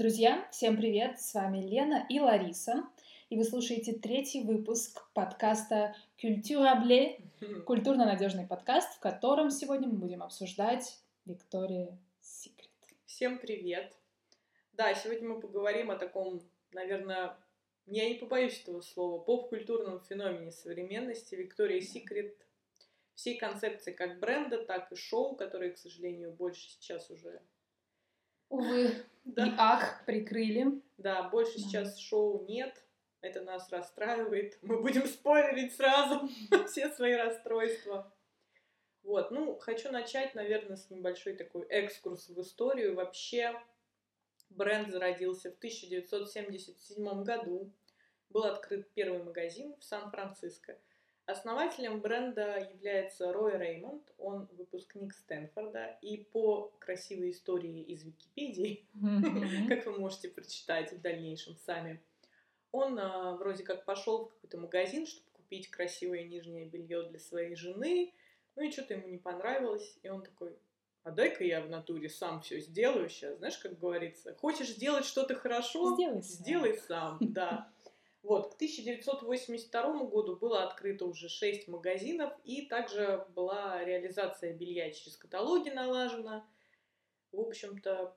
Друзья, всем привет! С вами Лена и Лариса, и вы слушаете третий выпуск подкаста «Культурабле» — культурно-надежный подкаст, в котором сегодня мы будем обсуждать Виктория Секрет. Всем привет! Да, сегодня мы поговорим о таком, наверное, я не побоюсь этого слова, поп-культурном феномене современности Виктория Секрет, всей концепции как бренда, так и шоу, которые, к сожалению, больше сейчас уже Увы, да. и ах, прикрыли. Да, больше да. сейчас шоу нет. Это нас расстраивает. Мы будем спойлерить сразу все свои расстройства. Вот, ну, хочу начать, наверное, с небольшой такой экскурс в историю. Вообще, бренд зародился в 1977 году. Был открыт первый магазин в Сан-Франциско – Основателем бренда является Рой Реймонд, он выпускник Стэнфорда, и по красивой истории из Википедии, как вы можете прочитать в дальнейшем сами, он а, вроде как пошел в какой-то магазин, чтобы купить красивое нижнее белье для своей жены, ну и что-то ему не понравилось, и он такой, а дай-ка я в натуре сам все сделаю сейчас, знаешь, как говорится, хочешь сделать что-то хорошо, сделай сам, сделай сам да. Вот, к 1982 году было открыто уже 6 магазинов, и также была реализация белья через каталоги налажена. В общем-то,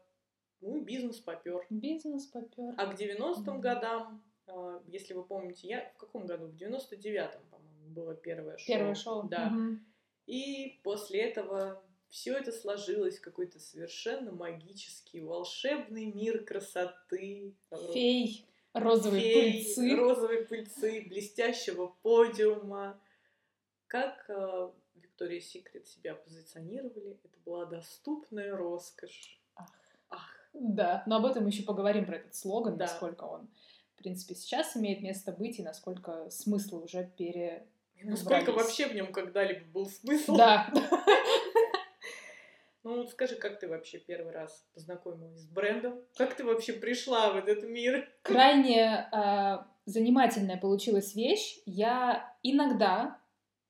ну, бизнес попер. Бизнес попер. А к 90-м mm-hmm. годам, а, если вы помните, я в каком году? В 99-м, по-моему, было первое шоу. Первое шоу. Да. Mm-hmm. И после этого все это сложилось в какой-то совершенно магический, волшебный мир красоты. Фей розовой феи, пыльцы. розовой пыльцы, блестящего подиума. Как э, Виктория Секрет себя позиционировали, это была доступная роскошь. Ах. Ах. Да, но об этом мы еще поговорим, про этот слоган, да. насколько он, в принципе, сейчас имеет место быть и насколько смыслы уже пере... Насколько вообще в нем когда-либо был смысл. Да. Ну, вот скажи, как ты вообще первый раз познакомилась с брендом? Как ты вообще пришла в этот мир? Крайне э, занимательная получилась вещь. Я иногда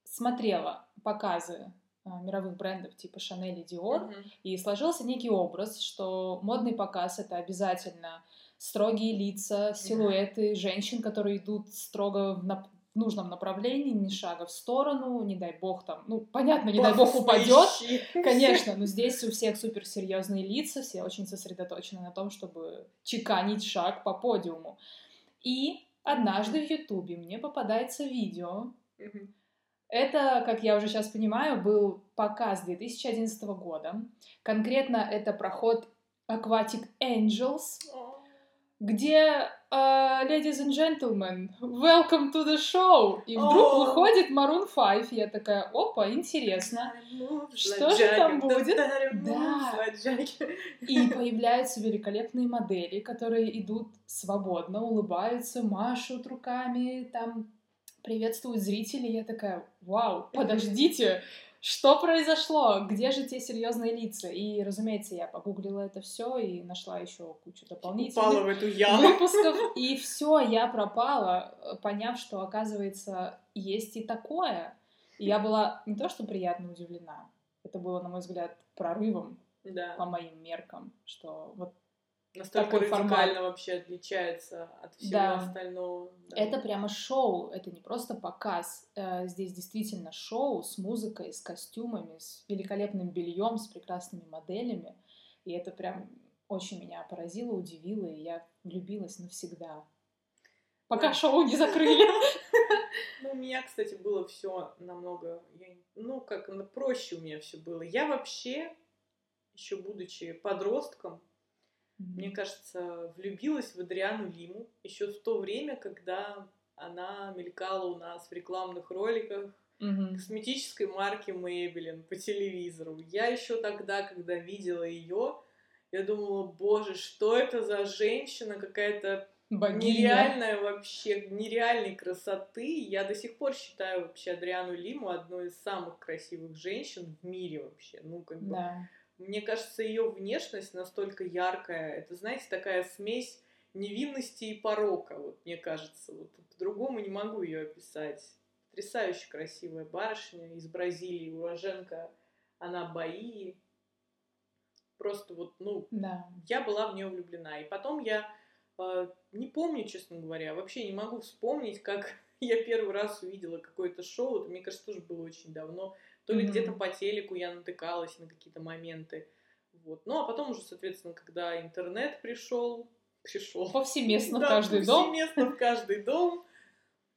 смотрела показы э, мировых брендов типа Chanel и Dior, uh-huh. и сложился некий образ, что модный показ это обязательно строгие лица, силуэты uh-huh. женщин, которые идут строго в, в нужном направлении, ни шага в сторону, не дай бог там, ну, понятно, не дай бог упадет, конечно, но здесь у всех суперсерьезные лица, все очень сосредоточены на том, чтобы чеканить шаг по подиуму. И однажды в Ютубе мне попадается видео. Это, как я уже сейчас понимаю, был показ 2011 года. Конкретно это проход Aquatic Angels где uh, Ladies and Gentlemen, welcome to the show. И вдруг oh. выходит Maroon 5. Я такая, опа, интересно. Что же там будет? Да. И появляются великолепные модели, которые идут свободно, улыбаются, машут руками, там приветствуют зрителей. Я такая, вау, подождите, что произошло? Где же те серьезные лица? И, разумеется, я погуглила это все и нашла еще кучу дополнительных Упала в эту яму. выпусков. И все, я пропала, поняв, что, оказывается, есть и такое. И я была не то что приятно удивлена, это было, на мой взгляд, прорывом да. по моим меркам, что вот Настолько такой радикально формат. вообще отличается от всего да. остального. Да. Это прямо шоу, это не просто показ. Э, здесь действительно шоу с музыкой, с костюмами, с великолепным бельем, с прекрасными моделями. И это прям очень меня поразило, удивило, и я влюбилась навсегда. Пока да. шоу не закрыли. Ну, у меня, кстати, было все намного, ну, как проще у меня все было. Я вообще, еще будучи подростком, мне кажется, влюбилась в Адриану Лиму еще в то время, когда она мелькала у нас в рекламных роликах mm-hmm. косметической марки Maybelline по телевизору. Я еще тогда, когда видела ее, я думала, боже, что это за женщина какая-то Богиня. нереальная вообще, нереальной красоты. Я до сих пор считаю вообще Адриану Лиму одной из самых красивых женщин в мире вообще. Ну, как бы... Да. Мне кажется, ее внешность настолько яркая. Это, знаете, такая смесь невинности и порока, вот мне кажется. Вот по-другому не могу ее описать. Потрясающе красивая барышня из Бразилии, уроженка она Баии. просто вот, ну, Да. я была в нее влюблена. И потом я э, не помню, честно говоря, вообще не могу вспомнить, как я первый раз увидела какое-то шоу. Это, мне кажется, тоже было очень давно. То ли Мгм. где-то по телеку я натыкалась на какие-то моменты. Вот. Ну, а потом уже, соответственно, когда интернет пришел, пришел. Повсеместно в Да, каждый дом. повсеместно в каждый дом.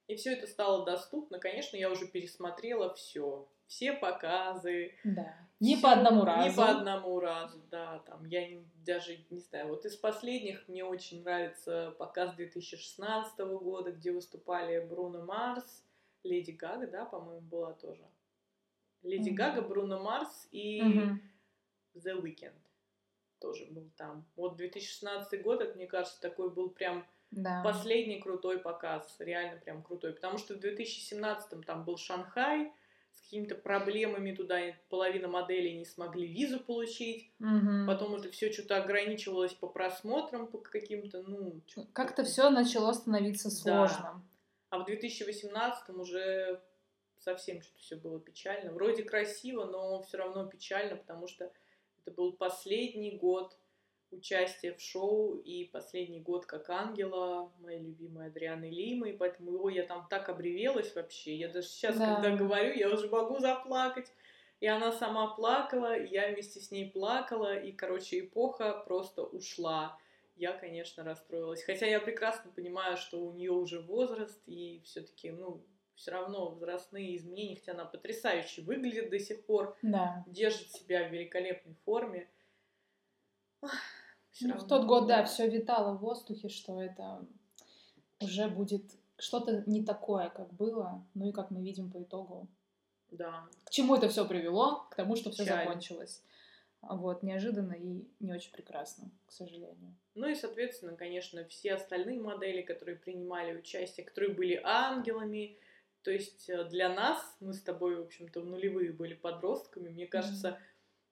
И все это стало доступно. Конечно, я уже пересмотрела все. Все показы. Да. Не всё- по одному разу. Не по одному разу, да. Там я не- даже не знаю. Вот из последних мне очень нравится показ 2016 года, где выступали Бруно Марс, Леди Гага, да, по-моему, была тоже. Леди. Гага, Бруно Марс и Мгм. The Weeknd тоже был там. Вот 2016 год, это, мне кажется, такой был прям Да. последний крутой показ, реально прям крутой. Потому что в 2017 там был Шанхай с какими-то проблемами туда, половина моделей не смогли визу получить. Мгм. Потом это все что-то ограничивалось по просмотрам, по каким-то, ну... Как-то все начало становиться Да. сложным. А в 2018 уже совсем что-то все было печально. Вроде красиво, но все равно печально, потому что это был последний год участия в шоу и последний год как ангела моей любимой Адрианы Лимы, и поэтому его я там так обревелась вообще. Я даже сейчас, Да. когда говорю, я уже могу заплакать. И она сама плакала, и я вместе с ней плакала, и, короче, эпоха просто ушла. Я, конечно, расстроилась. Хотя я прекрасно понимаю, что у нее уже возраст, и все-таки, ну, все равно возрастные изменения, хотя она потрясающе выглядит до сих пор, Да. держит себя в великолепной форме. Ну, в равно, тот год, да, все витало в воздухе, что это уже будет что-то не такое, как было, ну и как мы видим по итогу. Да, К чему это все привело? К тому, что все закончилось. Вот, неожиданно и не очень прекрасно, к сожалению. Ну и, соответственно, конечно, все остальные модели, которые принимали участие, которые были ангелами, то есть э, для нас, мы с тобой, в общем-то, в нулевые были подростками, мне кажется,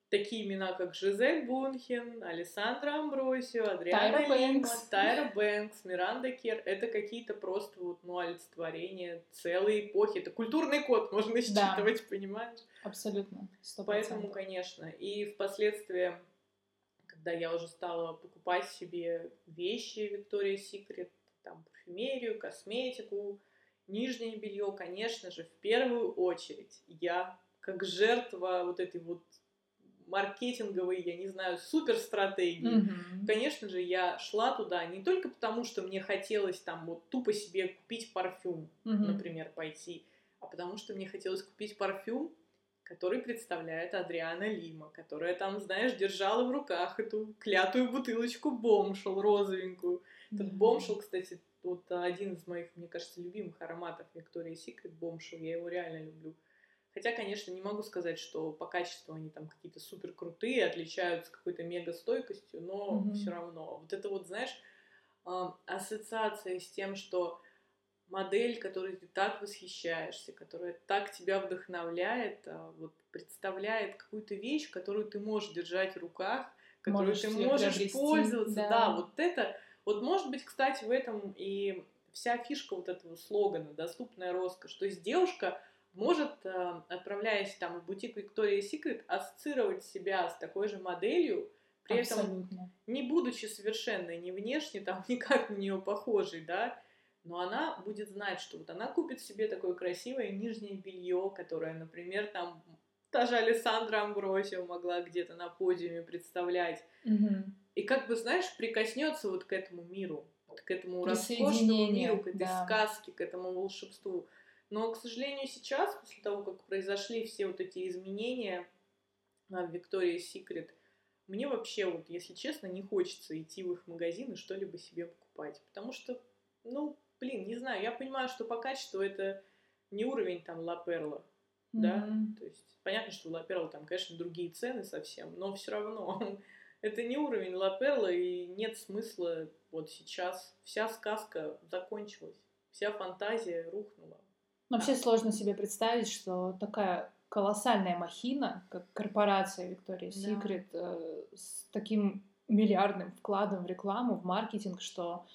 такие имена, как Жизель Бунхен, Александра Амбросио, Адриана Тайра Лима, Бэнкс. Тайра Бэнкс, Миранда Кер, это какие-то просто вот, ну, олицетворения целой эпохи. Это культурный код можно считывать, понимаешь? Абсолютно. сто Поэтому, процентов. конечно. И впоследствии, когда я уже стала покупать себе вещи Victoria's Secret, там, парфюмерию, косметику, нижнее белье, конечно же, в первую очередь я, как жертва вот этой вот маркетинговой, я не знаю, суперстратегии, Мгм. Конечно же, я шла туда не только потому, что мне хотелось там вот тупо себе купить парфюм, Мгм. например, пойти, а потому что мне хотелось купить парфюм, который представляет Адриана Лима, которая там, знаешь, держала в руках эту клятую бутылочку бомшел розовенькую. Этот Да. бомшел, кстати, вот один из моих, мне кажется, любимых ароматов Victoria's Secret бомшел. Я его реально люблю. Хотя, конечно, не могу сказать, что по качеству они там какие-то супер крутые, отличаются какой-то мега стойкостью, но Мгм. все равно. Вот это вот, знаешь, а, ассоциация с тем, что модель, которой ты так восхищаешься, которая так тебя вдохновляет, а, вот представляет какую-то вещь, которую ты можешь держать в руках, которую Можешь ты можешь приобрести, пользоваться. да. Да. вот это, вот может быть, кстати, в этом и вся фишка вот этого слогана «Доступная роскошь». То есть девушка может, э, отправляясь там в бутик Victoria's Secret, ассоциировать себя с такой же моделью, при этом Абсолютно. не будучи совершенно не внешне, там никак на нее похожей, да, но она будет знать, что вот она купит себе такое красивое нижнее белье, которое, например, там та же Александра Амбросио могла где-то на подиуме представлять. Мгм. И как бы, знаешь, прикоснется вот к этому миру, вот к этому роскошному миру, к этой да. сказке, к этому волшебству. Но, к сожалению, сейчас, после того, как произошли все вот эти изменения в Victoria's Secret, мне вообще, вот, если честно, не хочется идти в их магазин и что-либо себе покупать. Потому что, ну, блин, не знаю, я понимаю, что по качеству это не уровень там Ла Перла, да, Мгм. то есть понятно, что у Ла Перла там, конечно, другие цены совсем, но все равно это не уровень Ла Перла, и нет смысла вот сейчас. Вся сказка закончилась, вся фантазия рухнула. Вообще сложно себе представить, что такая колоссальная махина, как корпорация Victoria's Да. Secret, э, с таким миллиардным вкладом в рекламу, в маркетинг, что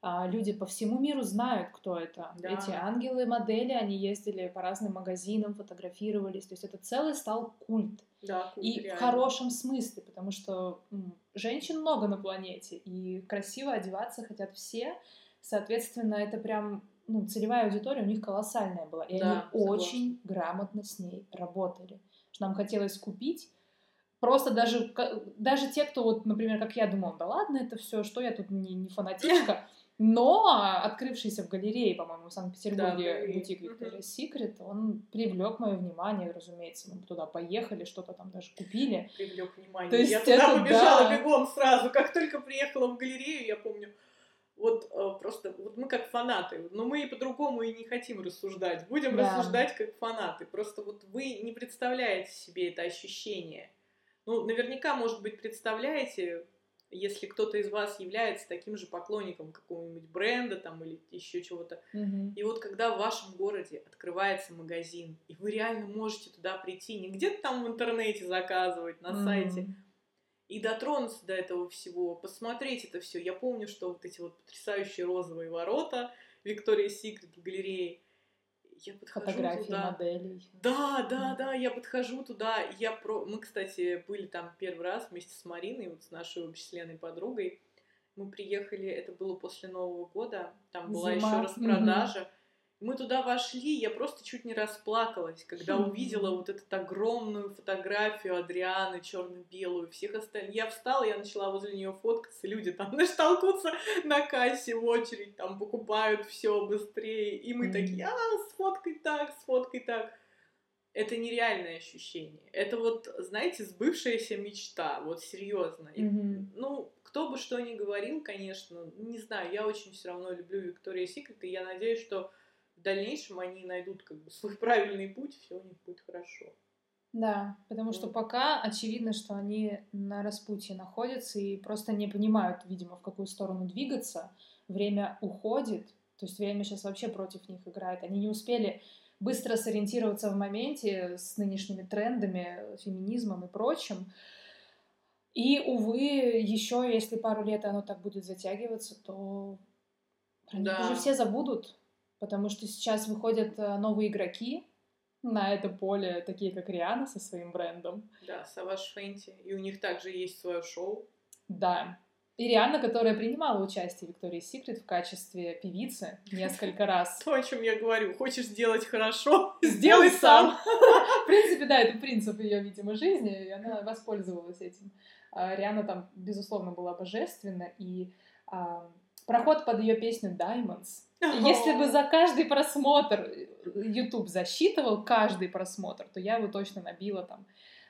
а, люди по всему миру знают, кто это. Да. Эти ангелы, модели, они ездили по разным магазинам, фотографировались. То есть это целый стал культ. Да, и реально. в хорошем смысле, потому что м, женщин много на планете, и красиво одеваться хотят все. Соответственно, это прям ну, целевая аудитория у них колоссальная была. И Да, они согласна. очень грамотно с ней работали. Что нам хотелось купить. Просто даже, даже те, кто, вот, например, как я думала, да ладно, это все, что я тут не, не фанатичка. Но открывшийся в галерее, по-моему, в Да, Санкт-Петербурге галерее. бутик. Victoria's Secret, он привлек мое внимание, разумеется. Мы туда поехали, что-то там даже купили. привлек внимание. То есть я туда это побежала да. бегом сразу, как только приехала в галерею, я помню. Вот э, просто, вот мы как фанаты, но мы и по-другому и не хотим рассуждать. Будем Да. рассуждать как фанаты. Просто вот вы не представляете себе это ощущение. Ну, наверняка, может быть, представляете, если кто-то из вас является таким же поклонником какого-нибудь бренда там или еще чего-то. И вот когда в вашем городе открывается магазин, и вы реально можете туда прийти, не где-то там в интернете заказывать, на Мгм. сайте, и дотронуться до этого всего, посмотреть это все. Я помню, что вот эти вот потрясающие розовые ворота Виктория Секрет в галерее, я подхожу Фотографии туда. моделей. Да, да, да, я подхожу туда, я про... Мы, кстати, были там первый раз вместе с Мариной, вот с нашей Леной подругой. Мы приехали, это было после Нового года, там была еще распродажа. Мы туда вошли, я просто чуть не расплакалась, когда Хм. увидела вот эту огромную фотографию Адрианы черно-белую, всех остальных. Я встала, я начала возле нее фоткаться, люди там знаешь, толкутся на кассе в очередь, там покупают все быстрее, и мы такие, а, сфоткай так, сфоткай так. Это нереальное ощущение. Это вот, знаете, сбывшаяся мечта, вот серьезно. Мгм. Ну, кто бы что ни говорил, конечно, не знаю, я очень все равно люблю Виктория Секрет, и я надеюсь, что дальнейшем они найдут как бы свой правильный путь, все у них будет хорошо. Да, потому что пока очевидно, что они на распутье находятся и просто не понимают, видимо, в какую сторону двигаться. Время уходит, то есть время сейчас вообще против них играет. Они не успели быстро сориентироваться в моменте с нынешними трендами, феминизмом и прочим. И, увы, еще если пару лет оно так будет затягиваться, то про них Да. уже все забудут, потому что сейчас выходят э, новые игроки на это поле, такие как Риана со своим брендом. Да, Саваш Фенти. И у них также есть свое шоу. Да. И Риана, которая принимала участие в Виктории Секрет в качестве певицы несколько раз. То, о чем я говорю. Хочешь сделать хорошо? Сделай сам. В принципе, да, это принцип ее, видимо, жизни, и она воспользовалась этим. А Риана там, безусловно, была божественна, и а, проход под ее песню Diamonds. Если бы за каждый просмотр YouTube засчитывал каждый просмотр, то я бы точно набила там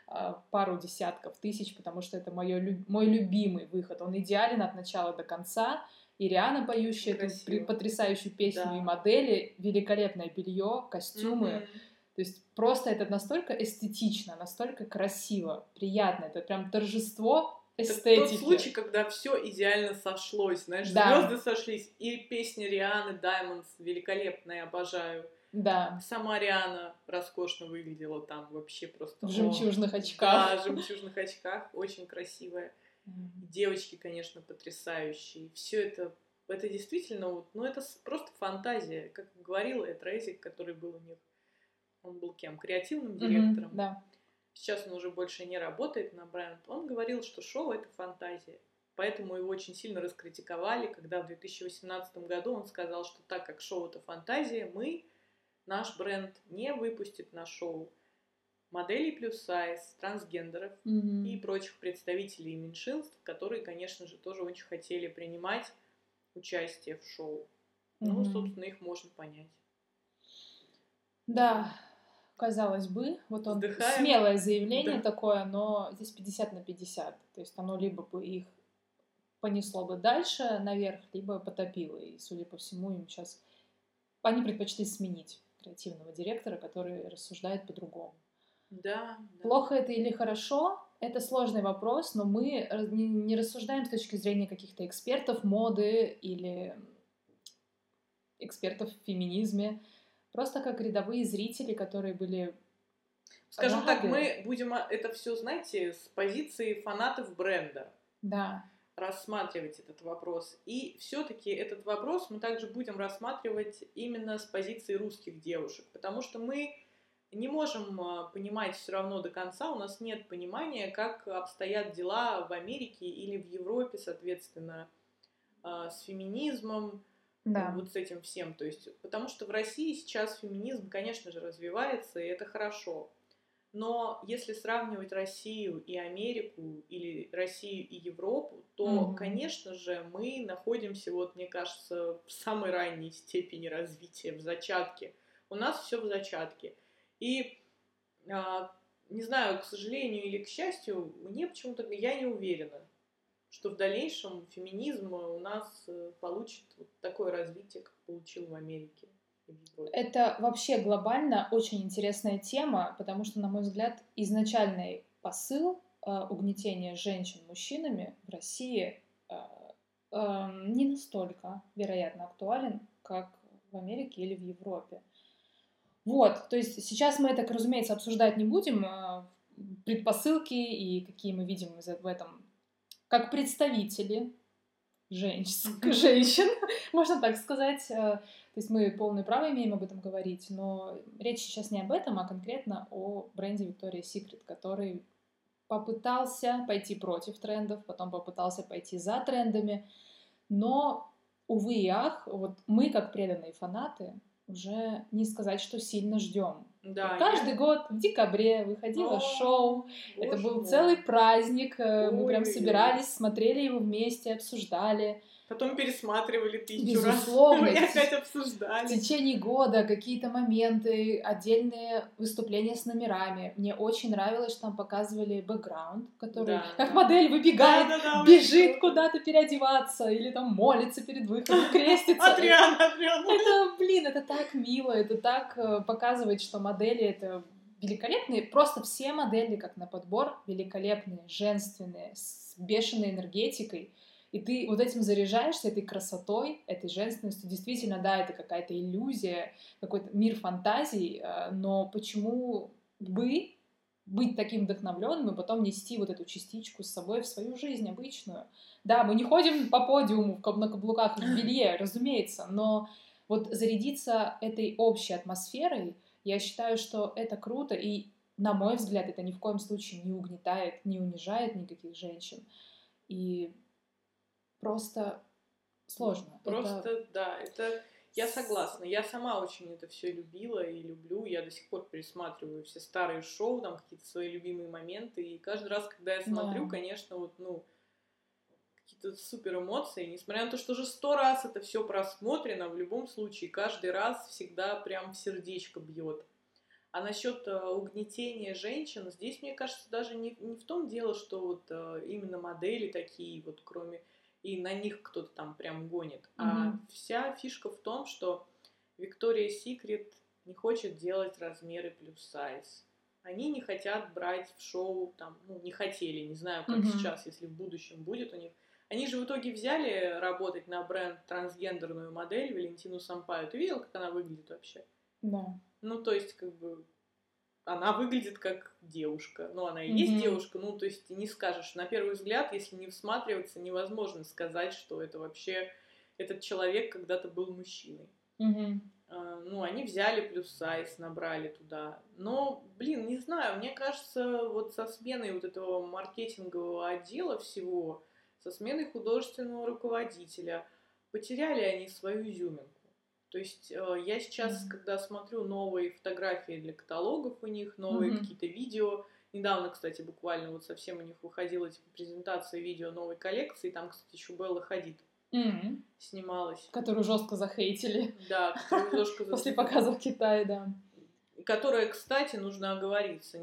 а, пару десятков тысяч, потому что это моё, мой любимый выход. Он идеален от начала до конца. И Риана, поющая эту Красиво. при- потрясающую песню, Да. и модели, великолепное белье, костюмы. Мгм. То есть просто это настолько эстетично, настолько красиво, приятно. Это прям торжество Это эстетики. тот случай, когда все идеально сошлось, знаешь, Да. звезды сошлись, и песня Рианы Diamonds великолепная, обожаю. Да, Сама Риана роскошно выглядела там вообще просто. в о, жемчужных Да, очках. в жемчужных очках, очень красивая. Девочки, конечно, потрясающие. Все это, это действительно, вот, ну это просто фантазия. Как говорила Эд Рейзик, который был у них, он был кем? Креативным директором. Да. Сейчас он уже больше не работает на бренд. Он говорил, что шоу это фантазия. Поэтому его очень сильно раскритиковали, когда в 2018 году он сказал, что так как шоу это фантазия, мы, наш бренд, не выпустит на шоу моделей плюс сайз, трансгендеров Мгм. и прочих представителей меньшинств, которые, конечно же, тоже очень хотели принимать участие в шоу. Ну, Мгм. собственно, их можно понять. Да, казалось бы, вот он Вздыхаем. смелое заявление Да. такое, но здесь 50 на 50. То есть оно либо бы их понесло бы дальше наверх, либо потопило. И, судя по всему, им сейчас... Они предпочли сменить креативного директора, который рассуждает по-другому. Да, да. Плохо это или хорошо, это сложный вопрос, но мы не рассуждаем с точки зрения каких-то экспертов моды или экспертов в феминизме, просто как рядовые зрители, которые были... Скажем так, рады. мы будем а, это все, знаете, с позиции фанатов бренда Да, рассматривать этот вопрос. И все-таки этот вопрос мы также будем рассматривать именно с позиции русских девушек, потому что мы не можем а, понимать все равно до конца, у нас нет понимания, как обстоят дела в Америке или в Европе, соответственно, а, с феминизмом, да. вот с этим всем. То есть, потому что в России сейчас феминизм, конечно же, развивается, и это хорошо. Но если сравнивать Россию и Америку или Россию и Европу, то, mm-hmm. конечно же, мы находимся, вот мне кажется, в самой ранней степени развития, в зачатке. У нас все в зачатке. И а, не знаю, к сожалению или к счастью, мне почему-то я не уверена, что в дальнейшем феминизм у нас э, получит вот такое развитие, как получил в Америке. Это вообще глобально очень интересная тема, потому что, на мой взгляд, изначальный посыл э, угнетения женщин мужчинами в России э, э, не настолько, вероятно, актуален, как в Америке или в Европе. Вот, то есть сейчас мы это, разумеется, обсуждать не будем, э, предпосылки и какие мы видим в этом как представители женщин, женщин, можно так сказать. Э, то есть мы полное право имеем об этом говорить, но речь сейчас не об этом, а конкретно о бренде Victoria's Secret, который попытался пойти против трендов, потом попытался пойти за трендами, но, увы и ах, вот мы, как преданные фанаты, уже не сказать, что сильно ждем да, Каждый я... год в декабре выходило О, шоу. Это был мой. целый праздник. Ой, Мы прям собирались, смотрели его вместе, обсуждали. Потом пересматривали тысячу Безусловно. раз. И опять обсуждали. В течение года какие-то моменты, отдельные выступления с номерами. Мне очень нравилось, что там показывали бэкграунд, который да. как модель выбегает, да, да, да, бежит куда-то переодеваться или там молится перед выходом, крестится. Адриана, Адриана. Это, блин, это так мило, это так э, показывает, что модели это великолепные, просто все модели, как на подбор, великолепные, женственные, с бешеной энергетикой. И ты вот этим заряжаешься, этой красотой, этой женственностью. Действительно, да, это какая-то иллюзия, какой-то мир фантазий, э, но почему бы быть таким вдохновленным и потом нести вот эту частичку с собой в свою жизнь обычную. Да, мы не ходим по подиуму на каблуках в белье, разумеется, но вот зарядиться этой общей атмосферой, я считаю, что это круто, и, на мой взгляд, это ни в коем случае не угнетает, не унижает никаких женщин. И просто сложно. Просто, это... да, это... Я согласна. Я сама очень это все любила и люблю. Я до сих пор пересматриваю все старые шоу, там какие-то свои любимые моменты. И каждый раз, когда я смотрю, да. конечно, вот, ну, какие-то супер эмоции. Несмотря на то, что уже сто раз это все просмотрено, в любом случае, каждый раз всегда прям сердечко бьет. А насчет э, угнетения женщин, здесь, мне кажется, даже не, не в том дело, что вот э, именно модели такие, вот кроме и на них кто-то там прям гонит. Mm-hmm. А вся фишка в том, что Виктория Секрет не хочет делать размеры плюс сайз. Они не хотят брать в шоу, там, ну, не хотели, не знаю, как mm-hmm. сейчас, если в будущем будет у них. Они же в итоге взяли работать на бренд трансгендерную модель Валентину Сампаю. Ты видел, как она выглядит вообще? Да. Ну, то есть, как бы, она выглядит как девушка. Ну, она и mm-hmm. есть девушка, ну, то есть не скажешь. На первый взгляд, если не всматриваться, невозможно сказать, что это вообще этот человек когда-то был мужчиной. Mm-hmm. А, ну, они взяли плюс сайз, набрали туда. Но, блин, не знаю, мне кажется, вот со сменой вот этого маркетингового отдела всего, со сменой художественного руководителя, потеряли они свою изюминку. То есть э, я сейчас, mm-hmm. когда смотрю новые фотографии для каталогов у них, новые mm-hmm. какие-то видео, недавно, кстати, буквально вот совсем у них выходила типа презентация видео новой коллекции, там, кстати, еще Белла Хадид mm-hmm. снималась. Которую жестко захейтили. Да, которую жестко После показа в Китае, да. Которая, кстати, нужно оговориться,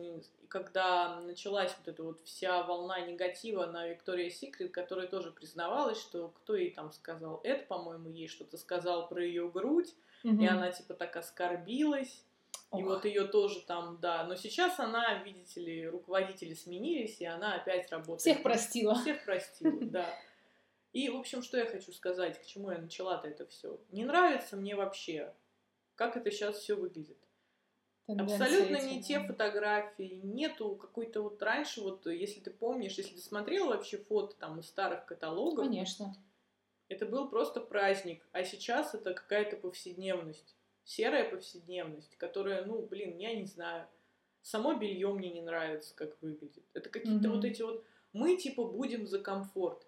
когда началась вот эта вот вся волна негатива на Виктория Секрет, которая тоже признавалась, что кто ей там сказал это, по-моему, ей что-то сказал про ее грудь, угу. и она типа так оскорбилась. Ох. И вот ее тоже там, да. Но сейчас она, видите ли, руководители сменились, и она опять работает. Всех простила. Всех простила, да. И, в общем, что я хочу сказать, к чему я начала-то это все. Не нравится мне вообще, как это сейчас все выглядит. Абсолютно эти, не те фотографии, нету какой-то вот раньше, вот если ты помнишь, если ты смотрела вообще фото там из старых каталогов. Конечно. Это был просто праздник, а сейчас это какая-то повседневность. серая повседневность, которая, ну, блин, я не знаю, само белье мне не нравится, как выглядит. Это какие-то mm-hmm. вот эти вот, мы типа будем за комфорт.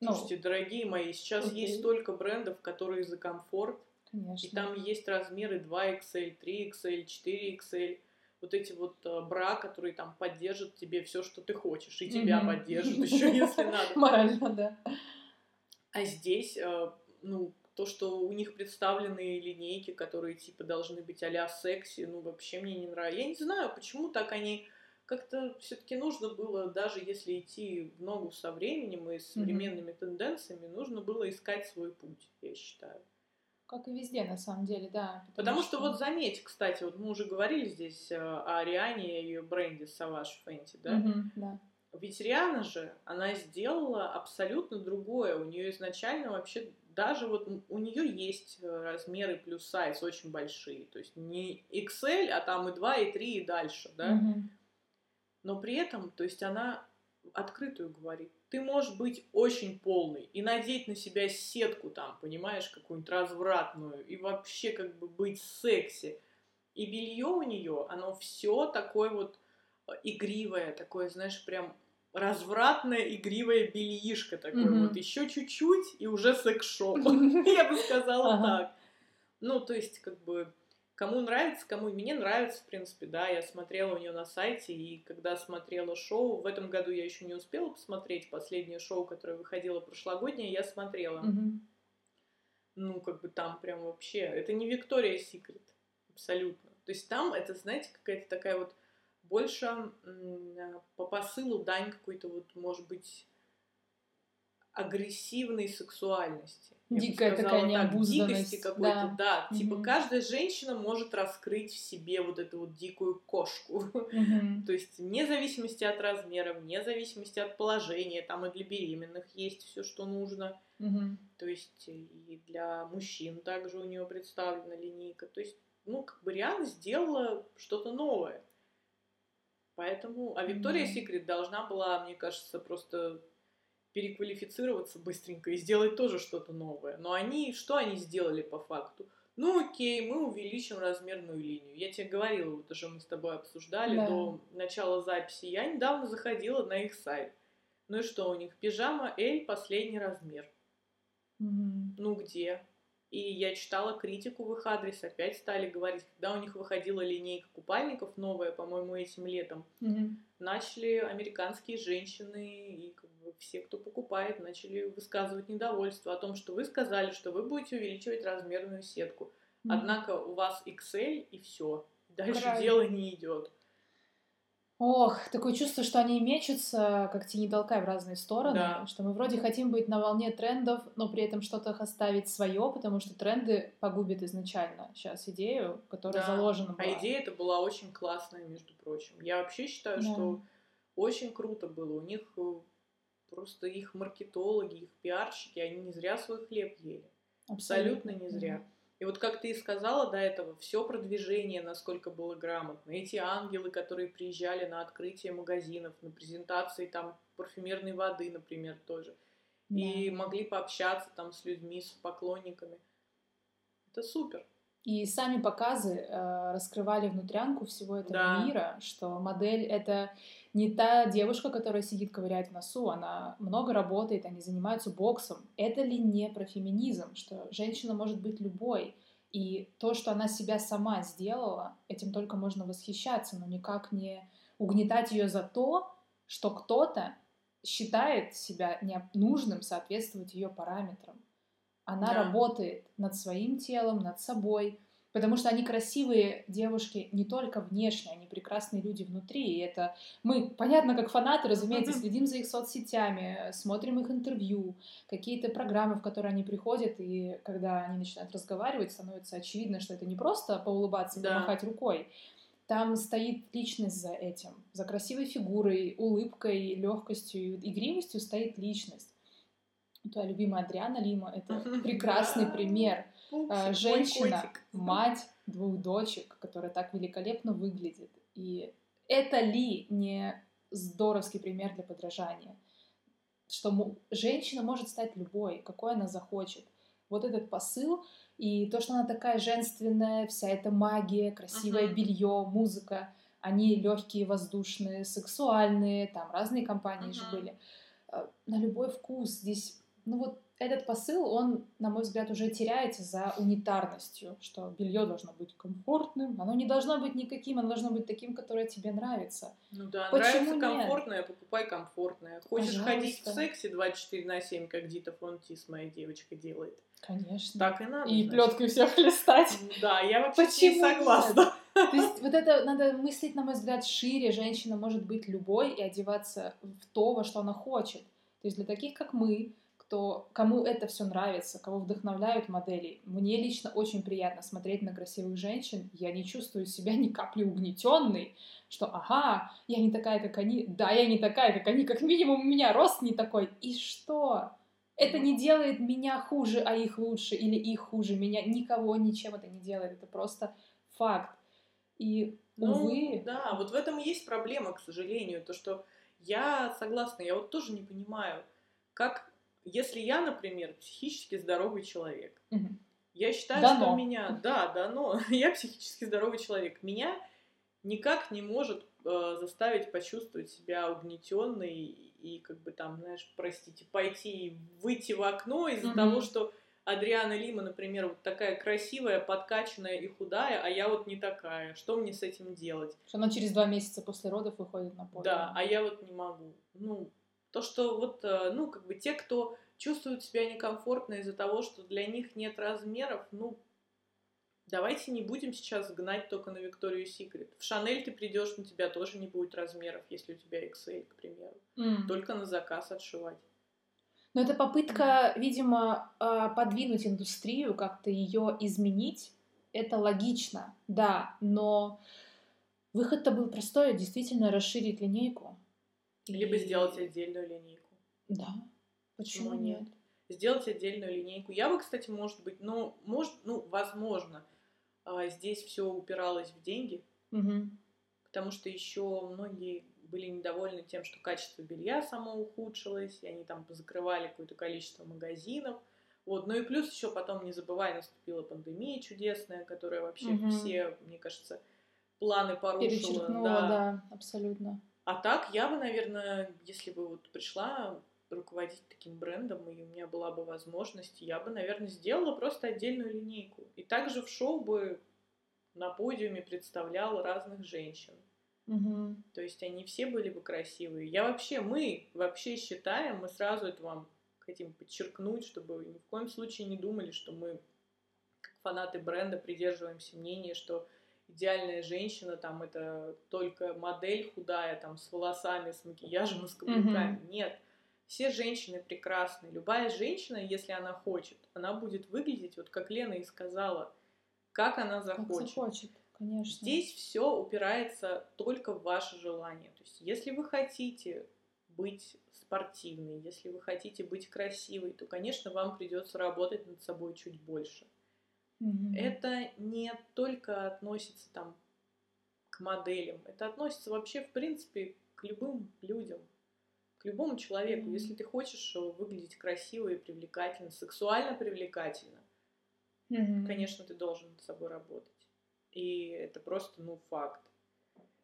Ну, Слушайте, дорогие мои, сейчас окей. есть столько брендов, которые за комфорт. Конечно. И там есть размеры 2XL, 3XL, 4XL. Вот эти вот э, бра, которые там поддержат тебе все, что ты хочешь, и тебя mm-hmm. поддержат еще, если надо. Морально, да. А здесь, э, ну, то, что у них представлены линейки, которые типа должны быть а-ля секси, ну вообще мне не нравится. Я не знаю, почему так они как-то все-таки нужно было, даже если идти в ногу со временем и с современными mm-hmm. тенденциями, нужно было искать свой путь, я считаю. Как и везде, на самом деле, да. Потому, потому что... что вот заметь, кстати, вот мы уже говорили здесь э, о Ариане и ее бренде Savage Fenty, да? Mm-hmm, да. Ведь Риана же, она сделала абсолютно другое. У нее изначально вообще даже вот у нее есть э, размеры плюс сайз очень большие. То есть не XL, а там и 2, и 3, и дальше, да? Mm-hmm. Но при этом, то есть она открытую говорит. Ты можешь быть очень полный и надеть на себя сетку там, понимаешь, какую-нибудь развратную, и вообще как бы быть секси. И белье у нее, оно все такое вот э, игривое, такое, знаешь, прям развратная игривая бельишка такой mm-hmm. вот. Еще чуть-чуть, и уже секс-шоп. Я бы сказала так. Ну, то есть, как бы, кому нравится, кому мне нравится, в принципе, да, я смотрела у нее на сайте, и когда смотрела шоу, в этом году я еще не успела посмотреть последнее шоу, которое выходило прошлогоднее, я смотрела. Ну, как бы там прям вообще, это не Виктория Секрет, абсолютно. То есть там это, знаете, какая-то такая вот больше по посылу дань какой-то вот, может быть, агрессивной сексуальности. Дикая такая необузданность. Дикости какой-то, да. да. Типа каждая женщина может раскрыть в себе вот эту вот дикую кошку. То есть вне зависимости от размера, вне зависимости от положения, там и для беременных есть все, что нужно. То есть и для мужчин также у нее представлена линейка. То есть, ну, как бы Риана сделала что-то новое. Поэтому, а Виктория Секрет должна была, мне кажется, просто переквалифицироваться быстренько и сделать тоже что-то новое. Но они, что они сделали по факту? Ну окей, мы увеличим размерную линию. Я тебе говорила, вот уже мы с тобой обсуждали да. до начала записи. Я недавно заходила на их сайт. Ну и что у них? Пижама L последний размер. Mm-hmm. Ну где? И я читала критику в их адрес, опять стали говорить, когда у них выходила линейка купальников новая, по-моему, этим летом, mm-hmm. начали американские женщины и как бы, все, кто покупает, начали высказывать недовольство о том, что вы сказали, что вы будете увеличивать размерную сетку. Mm-hmm. Однако у вас XL и все. Дальше Правильно. дело не идет. Ох, такое чувство, что они мечутся, как тени толкай в разные стороны, да. что мы вроде хотим быть на волне трендов, но при этом что-то оставить свое, потому что тренды погубят изначально сейчас идею, которая да. заложена была. А идея это была очень классная, между прочим. Я вообще считаю, да. что очень круто было. У них э, просто их маркетологи, их пиарщики, они не зря свой хлеб ели. Абсолютно, Абсолютно не зря. И вот как ты и сказала до этого, все продвижение, насколько было грамотно. Эти ангелы, которые приезжали на открытие магазинов, на презентации там парфюмерной воды, например, тоже. Да. И могли пообщаться там с людьми, с поклонниками. Это супер. И сами показы э, раскрывали внутрянку всего этого да. мира, что модель это не та девушка, которая сидит, ковыряет в носу, она много работает, они занимаются боксом. Это ли не про феминизм, что женщина может быть любой? И то, что она себя сама сделала, этим только можно восхищаться, но никак не угнетать ее за то, что кто-то считает себя нужным соответствовать ее параметрам. Она да. работает над своим телом, над собой, потому что они красивые девушки не только внешне, они прекрасные люди внутри. И это мы, понятно, как фанаты, разумеется, следим за их соцсетями, смотрим их интервью, какие-то программы, в которые они приходят, и когда они начинают разговаривать, становится очевидно, что это не просто поулыбаться и да. помахать рукой. Там стоит личность за этим. За красивой фигурой, улыбкой, легкостью, игривостью стоит личность твоя любимая Адриана Лима, это прекрасный пример. А, женщина, мать двух дочек, которая так великолепно выглядит. И это ли не здоровский пример для подражания? Что женщина может стать любой, какой она захочет. вот этот посыл и то, что она такая женственная, вся эта магия, красивое uh-huh. белье, музыка, они легкие, воздушные, сексуальные, там разные компании uh-huh. же были. Э, на любой вкус здесь, ну вот этот посыл, он, на мой взгляд, уже теряется за унитарностью, что белье должно быть комфортным, оно не должно быть никаким, оно должно быть таким, которое тебе нравится. Ну да, Почему нравится комфортное, нет? покупай комфортное. Хочешь Пожалуйста. ходить в сексе 24 на 7, как Дита Фонтис, моя девочка, делает. Конечно. Так и надо. И плеткой всех хлестать. Да, я вообще Почему не согласна. То есть вот это надо мыслить, на мой взгляд, шире. Женщина может быть любой и одеваться в то, во что она хочет. То есть для таких, как мы, кто, кому это все нравится, кого вдохновляют модели. Мне лично очень приятно смотреть на красивых женщин. Я не чувствую себя ни капли угнетенной, что ага, я не такая, как они. Да, я не такая, как они. Как минимум у меня рост не такой. И что? Это не делает меня хуже, а их лучше, или их хуже. Меня никого ничем это не делает. Это просто факт. И, ну, увы... Да, вот в этом и есть проблема, к сожалению. То, что я согласна, я вот тоже не понимаю, как если я, например, психически здоровый человек, угу. я считаю, дано. что меня, да, да, но я психически здоровый человек, меня никак не может э, заставить почувствовать себя угнетенной и, как бы там, знаешь, простите, пойти выйти в окно из-за угу. того, что Адриана Лима, например, вот такая красивая, подкачанная и худая, а я вот не такая. Что мне с этим делать? Что она через два месяца после родов выходит на поле. Да, а я вот не могу. Ну, то, что вот, э, ну, как бы те, кто чувствуют себя некомфортно из-за того, что для них нет размеров, ну, давайте не будем сейчас гнать только на Викторию Секрет. В Шанель ты придешь, на тебя тоже не будет размеров, если у тебя XL, к примеру. Mm. Только на заказ отшивать. Но это попытка, видимо, а, подвинуть индустрию, как-то ее изменить. Это логично, да, но выход-то был простой, действительно расширить линейку. Либо сделать отдельную линейку. Да. Почему, Почему нет? Сделать отдельную линейку. Я бы, кстати, может быть, ну, может, ну, возможно, а, здесь все упиралось в деньги, угу. потому что еще многие были недовольны тем, что качество белья само ухудшилось, и они там позакрывали какое-то количество магазинов. Вот, ну и плюс еще потом, не забывай, наступила пандемия чудесная, которая вообще угу. все, мне кажется, планы порушила. Да. да, абсолютно. А так я бы, наверное, если бы вот пришла руководить таким брендом, и у меня была бы возможность, я бы, наверное, сделала просто отдельную линейку. И также в шоу бы на подиуме представляла разных женщин. Угу. То есть они все были бы красивые. Я вообще, мы вообще считаем, мы сразу это вам хотим подчеркнуть, чтобы вы ни в коем случае не думали, что мы, как фанаты бренда, придерживаемся мнения, что идеальная женщина, там, это только модель худая, там, с волосами, с макияжем с каблуками. Mm-hmm. Нет. Все женщины прекрасны. Любая женщина, если она хочет, она будет выглядеть, вот как Лена и сказала, как она захочет. Как захочет, конечно. Здесь все упирается только в ваше желание. То есть, если вы хотите быть спортивной, если вы хотите быть красивой, то, конечно, вам придется работать над собой чуть больше. Mm-hmm. Это не только относится там к моделям, это относится вообще, в принципе, к любым людям любому человеку. Mm-hmm. Если ты хочешь э, выглядеть красиво и привлекательно, сексуально привлекательно, mm-hmm. конечно, ты должен над собой работать. И это просто, ну, факт.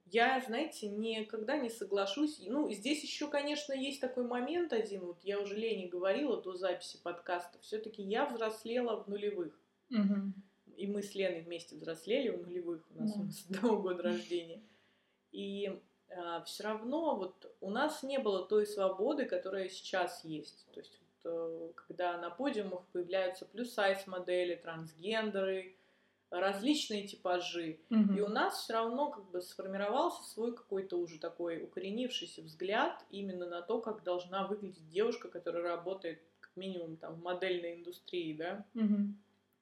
Я, знаете, никогда не соглашусь. Ну, здесь еще, конечно, есть такой момент один. Вот я уже Лене говорила до записи подкаста. Все-таки я взрослела в нулевых. Угу. И мы с Леной вместе взрослели в нулевых. У нас, да. у нас одного года рождения. И а, все равно вот у нас не было той свободы, которая сейчас есть. То есть вот, э, когда на подиумах появляются плюс-сайз модели, трансгендеры, различные типажи. Угу. И у нас все равно как бы сформировался свой какой-то уже такой укоренившийся взгляд именно на то, как должна выглядеть девушка, которая работает как минимум там в модельной индустрии, да. Угу.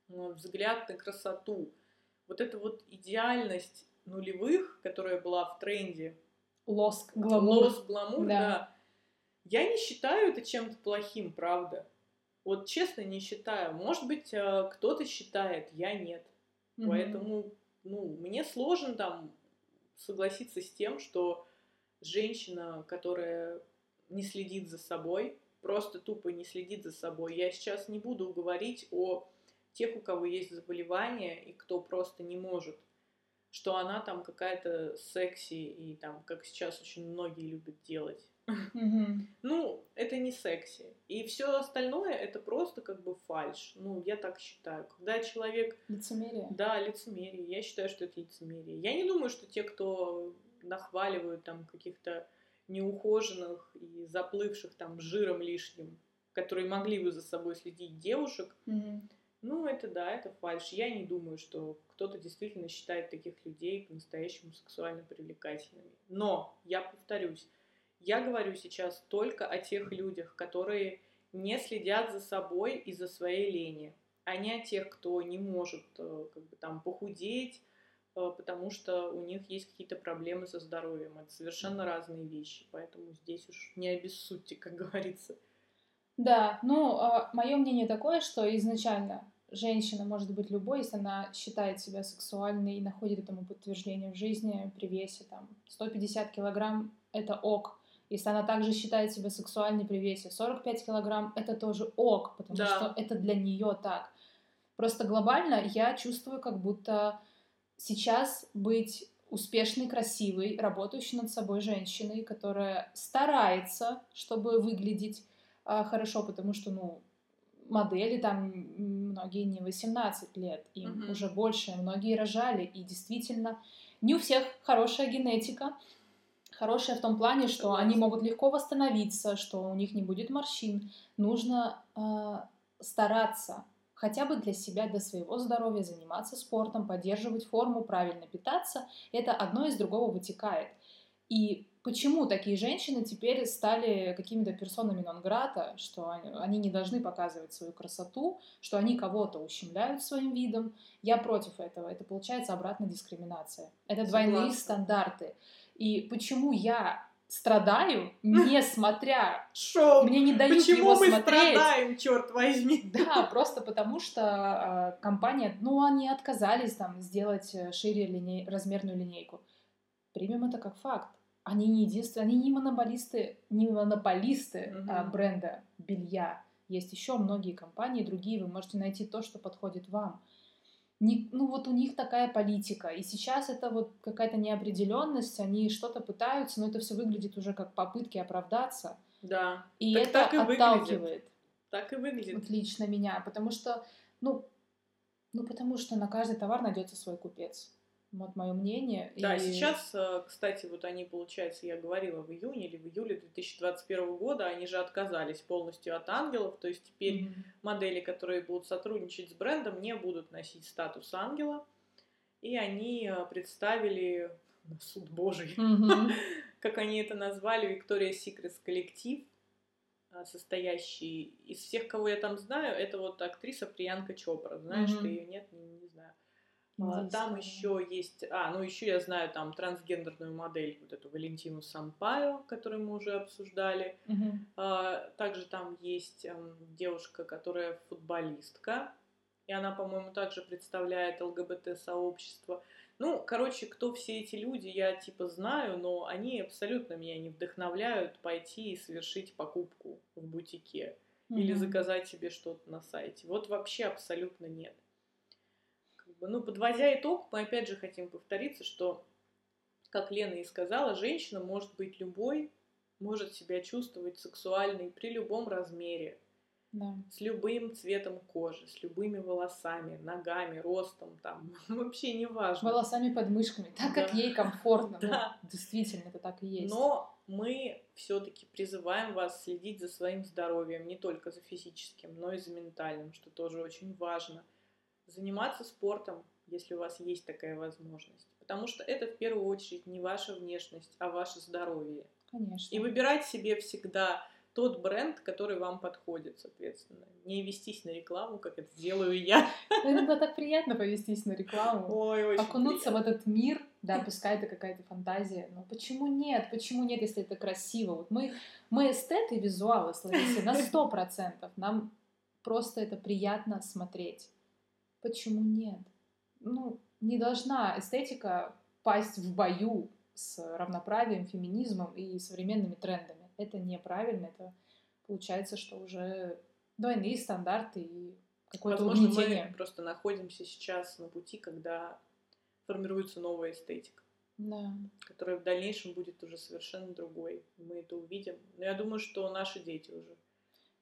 Взгляд на красоту. Вот эта вот идеальность нулевых, которая была в тренде лоск, гламур. Лоск, гламур, да. да. Я не считаю это чем-то плохим, правда. Вот честно не считаю. Может быть, э, кто-то считает, я нет. Угу. Поэтому, ну, мне сложно там согласиться с тем, что женщина, которая не следит за собой, просто тупо не следит за собой. Я сейчас не буду говорить о тех, у кого есть заболевания и кто просто не может, что она там какая-то секси и там, как сейчас очень многие любят делать. Ну, это не секси. И все остальное это просто как бы фальш. Ну, я так считаю. Когда человек... Лицемерие. Да, лицемерие. Я считаю, что это лицемерие. Я не думаю, что те, кто нахваливают там каких-то неухоженных и заплывших там жиром лишним, которые могли бы за собой следить девушек, mm ну, это да, это фальш. Я не думаю, что кто-то действительно считает таких людей по-настоящему сексуально привлекательными. Но, я повторюсь, я говорю сейчас только о тех людях, которые не следят за собой из-за своей лени, а не о тех, кто не может э, как бы, там, похудеть, э, потому что у них есть какие-то проблемы со здоровьем. Это совершенно разные вещи, поэтому здесь уж не обессудьте, как говорится. Да, ну, а, мое мнение такое, что изначально женщина может быть любой, если она считает себя сексуальной и находит этому подтверждение в жизни при весе там 150 килограмм — это ок. Если она также считает себя сексуальной при весе 45 килограмм, это тоже ок, потому да. что это для нее так. Просто глобально я чувствую, как будто сейчас быть успешной, красивой, работающей над собой женщиной, которая старается, чтобы выглядеть хорошо, потому что, ну, модели там многие не 18 лет, им угу. уже больше, многие рожали, и действительно не у всех хорошая генетика, хорошая в том плане, что они могут легко восстановиться, что у них не будет морщин. Нужно э, стараться хотя бы для себя, для своего здоровья, заниматься спортом, поддерживать форму, правильно питаться. Это одно из другого вытекает. И почему такие женщины теперь стали какими-то персонами нон-грата, что они, не должны показывать свою красоту, что они кого-то ущемляют своим видом. Я против этого. Это получается обратная дискриминация. Это Согласна. двойные стандарты. И почему я страдаю, не смотря. Шоу. Мне не дают Почему его мы смотреть. страдаем, черт возьми? Да, просто потому что э, компания, ну, они отказались там сделать э, шире линей, размерную линейку. Примем это как факт. Они не единственные, они не монополисты, не монополисты угу. а, бренда белья. Есть еще многие компании, другие. Вы можете найти то, что подходит вам не, ну вот у них такая политика. И сейчас это вот какая-то неопределенность, они что-то пытаются, но это все выглядит уже как попытки оправдаться. Да. И так, это так и отталкивает. Выглядит. Так и выглядит. Вот лично меня. Потому что, ну, ну, потому что на каждый товар найдется свой купец. Вот мое мнение. Да, и... сейчас, э, кстати, вот они, получается, я говорила в июне или в июле 2021 года, они же отказались полностью от ангелов, то есть теперь mm-hmm. модели, которые будут сотрудничать с брендом, не будут носить статус ангела, и они э, представили на суд Божий, mm-hmm. как они это назвали, Victoria's Secret коллектив, э, состоящий из всех, кого я там знаю, это вот актриса Приянка Чопра, знаешь mm-hmm. ты ее, нет, не, не знаю. А, там еще есть, а, ну еще я знаю там трансгендерную модель, вот эту Валентину Сампайо, которую мы уже обсуждали. Угу. А, также там есть эм, девушка, которая футболистка, и она, по-моему, также представляет ЛГБТ-сообщество. Ну, короче, кто все эти люди, я типа знаю, но они абсолютно меня не вдохновляют пойти и совершить покупку в бутике угу. или заказать себе что-то на сайте. Вот вообще абсолютно нет бы, ну, подводя итог, мы опять же хотим повториться, что, как Лена и сказала, женщина может быть любой, может себя чувствовать сексуальной при любом размере, да. с любым цветом кожи, с любыми волосами, ногами, ростом, там, вообще не важно. Волосами под мышками, так да. как ей комфортно. Да. Ну, действительно, это так и есть. Но мы все-таки призываем вас следить за своим здоровьем, не только за физическим, но и за ментальным, что тоже очень важно – заниматься спортом, если у вас есть такая возможность. Потому что это в первую очередь не ваша внешность, а ваше здоровье. Конечно. И выбирать себе всегда тот бренд, который вам подходит, соответственно. Не вестись на рекламу, как это делаю я. Иногда так приятно повестись на рекламу. Ой, очень Окунуться приятно. в этот мир, да, пускай это какая-то фантазия. Но почему нет? Почему нет, если это красиво? Вот мы, мы эстеты визуалы, Слависы, на сто процентов. Нам просто это приятно смотреть. Почему нет? Ну, не должна эстетика пасть в бою с равноправием, феминизмом и современными трендами. Это неправильно, это получается, что уже двойные стандарты и какое-то Возможно, угнетение. мы просто находимся сейчас на пути, когда формируется новая эстетика, Да. которая в дальнейшем будет уже совершенно другой. Мы это увидим. Но я думаю, что наши дети уже.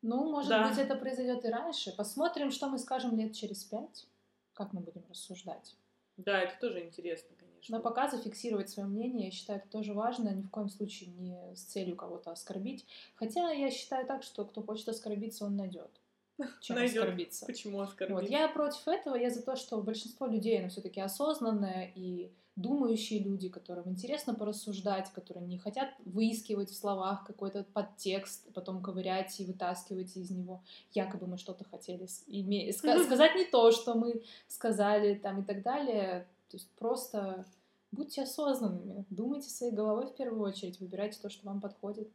Ну, может Да. быть, это произойдет и раньше. Посмотрим, что мы скажем лет через пять. Как мы будем рассуждать. Да, это тоже интересно, конечно. Но пока зафиксировать свое мнение, я считаю, это тоже важно, ни в коем случае не с целью кого-то оскорбить. Хотя я считаю так, что кто хочет оскорбиться, он найдет. Чем Найдёт. оскорбиться. Почему оскорбить? Вот. Я против этого, я за то, что большинство людей, оно все-таки осознанное и думающие люди, которым интересно порассуждать, которые не хотят выискивать в словах какой-то подтекст, потом ковырять и вытаскивать из него. Якобы мы что-то хотели сказать не то, что мы сказали там и так далее. То есть просто будьте осознанными, думайте своей головой в первую очередь, выбирайте то, что вам подходит.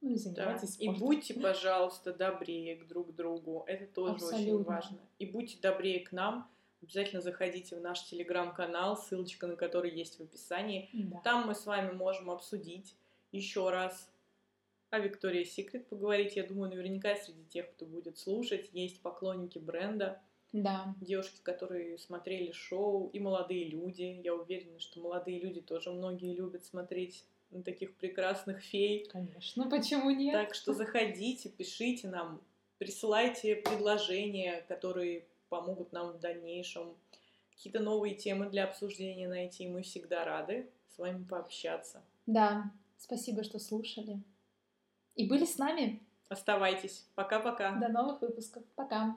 Ну и Да. занимайтесь И спортом. будьте, пожалуйста, добрее к друг другу. Это тоже очень Абсолютно. важно. И будьте добрее к нам. Обязательно заходите в наш телеграм-канал, ссылочка на который есть в описании. Да. Там мы с вами можем обсудить еще раз о Виктории Секрет поговорить. Я думаю, наверняка среди тех, кто будет слушать, есть поклонники бренда, Да. девушки, которые смотрели шоу, и молодые люди. Я уверена, что молодые люди тоже многие любят смотреть на таких прекрасных фей. Конечно, почему нет? Так что заходите, пишите нам, присылайте предложения, которые помогут нам в дальнейшем какие-то новые темы для обсуждения найти. Мы всегда рады с вами пообщаться. Да, спасибо, что слушали. И были с нами. Оставайтесь. Пока-пока. До новых выпусков. Пока.